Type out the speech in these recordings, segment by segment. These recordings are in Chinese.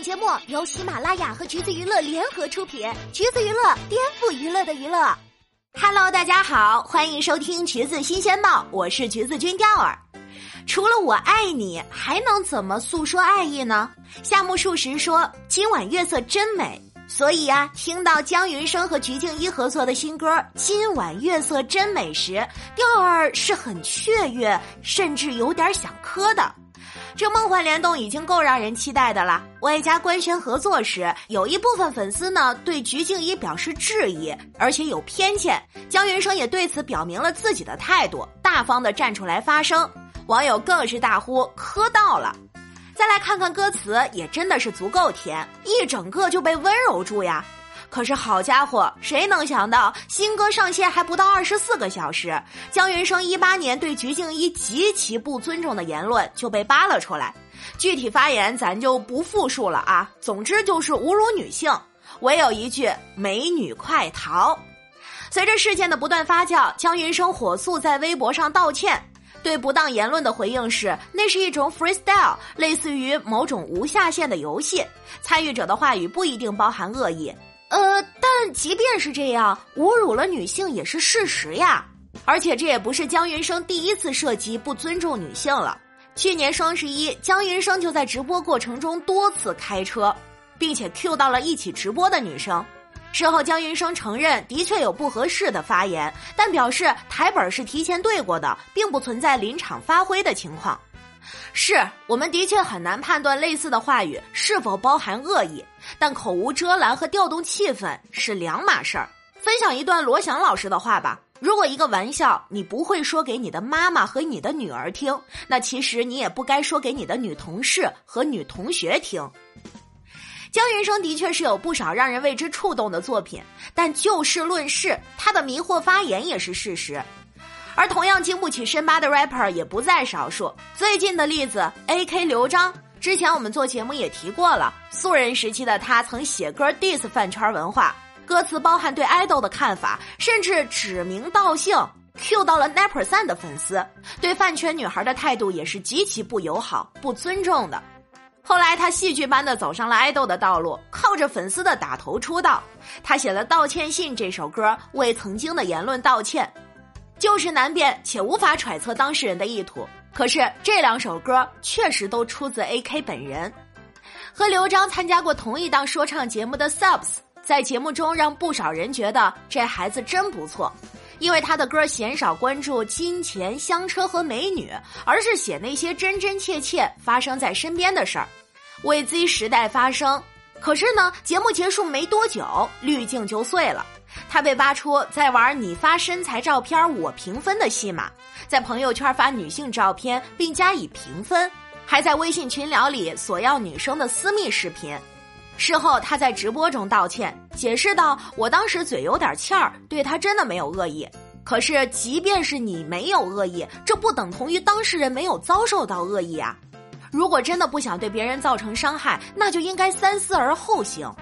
本节目由喜马拉雅和橘子娱乐联合出品，橘子娱乐颠覆娱乐的娱乐。Hello，大家好，欢迎收听橘子新鲜报，我是橘子君钓儿。除了我爱你，还能怎么诉说爱意呢？夏目漱石说：“今晚月色真美。”所以啊，听到姜云升和鞠婧祎合作的新歌《今晚月色真美》时，调儿是很雀跃，甚至有点想磕的。这梦幻联动已经够让人期待的了。外加官宣合作时，有一部分粉丝呢对鞠婧祎表示质疑，而且有偏见。姜云升也对此表明了自己的态度，大方的站出来发声。网友更是大呼磕到了。再来看看歌词，也真的是足够甜，一整个就被温柔住呀。可是好家伙，谁能想到新歌上线还不到二十四个小时，姜云升一八年对鞠婧祎极其不尊重的言论就被扒了出来。具体发言咱就不复述了啊，总之就是侮辱女性，唯有一句“美女快逃”。随着事件的不断发酵，姜云升火速在微博上道歉。对不当言论的回应是，那是一种 freestyle，类似于某种无下限的游戏，参与者的话语不一定包含恶意。呃，但即便是这样，侮辱了女性也是事实呀。而且这也不是姜云升第一次涉及不尊重女性了。去年双十一，姜云升就在直播过程中多次开车，并且 cue 到了一起直播的女生。事后，姜云升承认的确有不合适的发言，但表示台本是提前对过的，并不存在临场发挥的情况。是我们的确很难判断类似的话语是否包含恶意，但口无遮拦和调动气氛是两码事儿。分享一段罗翔老师的话吧：如果一个玩笑你不会说给你的妈妈和你的女儿听，那其实你也不该说给你的女同事和女同学听。姜云升的确是有不少让人为之触动的作品，但就事论事，他的迷惑发言也是事实。而同样经不起深扒的 rapper 也不在少数。最近的例子，A.K. 刘璋，之前我们做节目也提过了，素人时期的他曾写歌 diss 饭圈文化，歌词包含对爱豆的看法，甚至指名道姓 Q 到了 n a p e r s o n 的粉丝，对饭圈女孩的态度也是极其不友好、不尊重的。后来，他戏剧般的走上了爱豆的道路，靠着粉丝的打头出道。他写了《道歉信》这首歌，为曾经的言论道歉。旧事难辨，且无法揣测当事人的意图。可是这两首歌确实都出自 A.K 本人。和刘璋参加过同一档说唱节目的 Subs，在节目中让不少人觉得这孩子真不错。因为他的歌鲜少关注金钱、香车和美女，而是写那些真真切切发生在身边的事儿。为 Z 时代发声，可是呢，节目结束没多久，滤镜就碎了。他被扒出在玩你发身材照片我评分的戏码，在朋友圈发女性照片并加以评分，还在微信群聊里索要女生的私密视频。事后他在直播中道歉，解释道：“我当时嘴有点欠儿，对他真的没有恶意。可是即便是你没有恶意，这不等同于当事人没有遭受到恶意啊。”如果真的不想对别人造成伤害，那就应该三思而后行。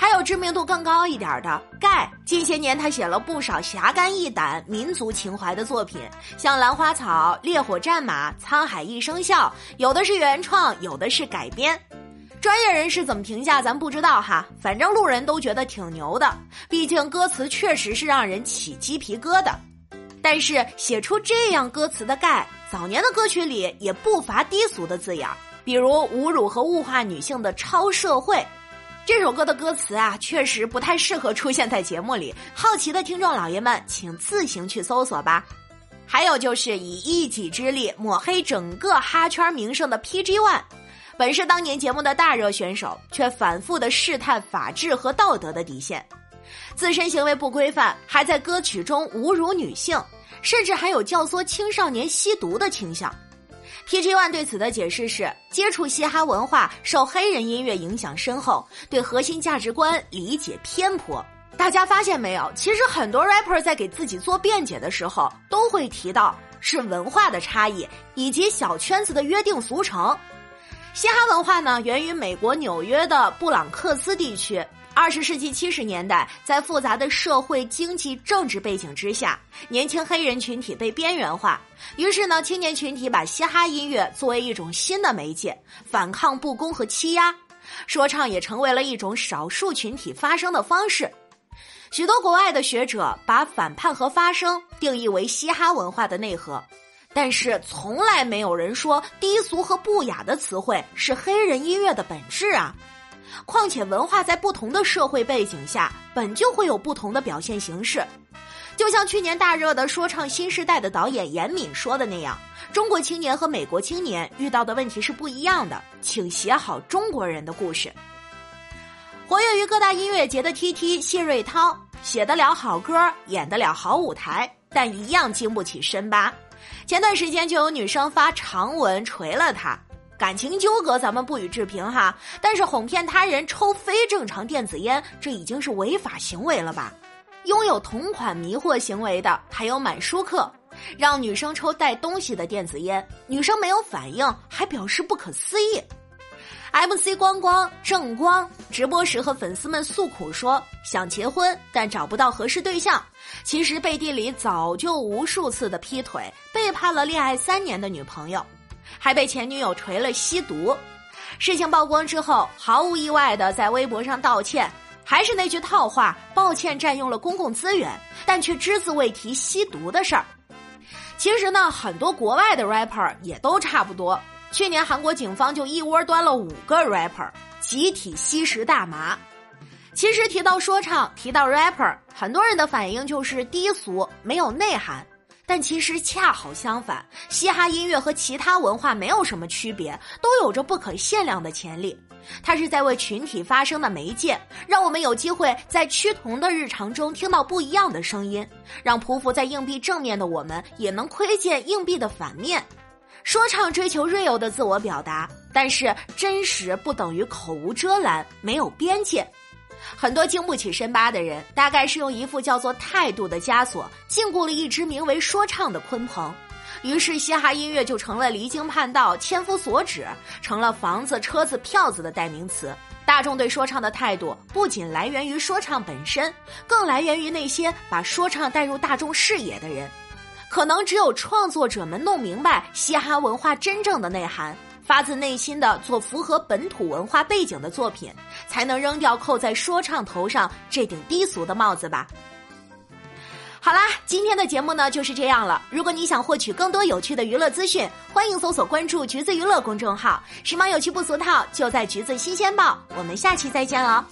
还有知名度更高一点的盖，近些年他写了不少侠肝义胆、民族情怀的作品，像《兰花草》《烈火战马》《沧海一声笑》，有的是原创，有的是改编。专业人士怎么评价咱不知道哈，反正路人都觉得挺牛的。毕竟歌词确实是让人起鸡皮疙瘩。但是写出这样歌词的盖。早年的歌曲里也不乏低俗的字眼，比如侮辱和物化女性的“超社会”。这首歌的歌词啊，确实不太适合出现在节目里。好奇的听众老爷们，请自行去搜索吧。还有就是以一己之力抹黑整个哈圈名声的 PG One，本是当年节目的大热选手，却反复的试探法治和道德的底线，自身行为不规范，还在歌曲中侮辱女性。甚至还有教唆青少年吸毒的倾向。PG One 对此的解释是：接触嘻哈文化，受黑人音乐影响深厚，对核心价值观理解偏颇。大家发现没有？其实很多 rapper 在给自己做辩解的时候，都会提到是文化的差异以及小圈子的约定俗成。嘻哈文化呢，源于美国纽约的布朗克斯地区。二十世纪七十年代，在复杂的社会、经济、政治背景之下，年轻黑人群体被边缘化。于是呢，青年群体把嘻哈音乐作为一种新的媒介，反抗不公和欺压。说唱也成为了一种少数群体发声的方式。许多国外的学者把反叛和发声定义为嘻哈文化的内核，但是从来没有人说低俗和不雅的词汇是黑人音乐的本质啊。况且文化在不同的社会背景下，本就会有不同的表现形式。就像去年大热的说唱新时代的导演严敏说的那样，中国青年和美国青年遇到的问题是不一样的，请写好中国人的故事。活跃于各大音乐节的 T T 谢瑞涛写得了好歌，演得了好舞台，但一样经不起深扒。前段时间就有女生发长文锤了他，感情纠葛咱们不予置评哈，但是哄骗他人抽非正常电子烟，这已经是违法行为了吧？拥有同款迷惑行为的还有满书客，让女生抽带东西的电子烟，女生没有反应，还表示不可思议。MC 光光正光直播时和粉丝们诉苦说想结婚但找不到合适对象，其实背地里早就无数次的劈腿，背叛了恋爱三年的女朋友，还被前女友锤了吸毒。事情曝光之后，毫无意外的在微博上道歉，还是那句套话：抱歉占用了公共资源，但却只字未提吸毒的事儿。其实呢，很多国外的 rapper 也都差不多。去年韩国警方就一窝端了五个 rapper，集体吸食大麻。其实提到说唱，提到 rapper，很多人的反应就是低俗，没有内涵。但其实恰好相反，嘻哈音乐和其他文化没有什么区别，都有着不可限量的潜力。它是在为群体发声的媒介，让我们有机会在趋同的日常中听到不一样的声音，让匍匐在硬币正面的我们也能窥见硬币的反面。说唱追求 real 的自我表达，但是真实不等于口无遮拦、没有边界。很多经不起深扒的人，大概是用一副叫做态度的枷锁禁锢了一只名为说唱的鲲鹏，于是嘻哈音乐就成了离经叛道、千夫所指，成了房子、车子、票子的代名词。大众对说唱的态度不仅来源于说唱本身，更来源于那些把说唱带入大众视野的人。可能只有创作者们弄明白嘻哈文化真正的内涵，发自内心的做符合本土文化背景的作品，才能扔掉扣在说唱头上这顶低俗的帽子吧。好啦，今天的节目呢就是这样了。如果你想获取更多有趣的娱乐资讯，欢迎搜索关注“橘子娱乐”公众号，时髦有趣不俗套，就在“橘子新鲜报”。我们下期再见了。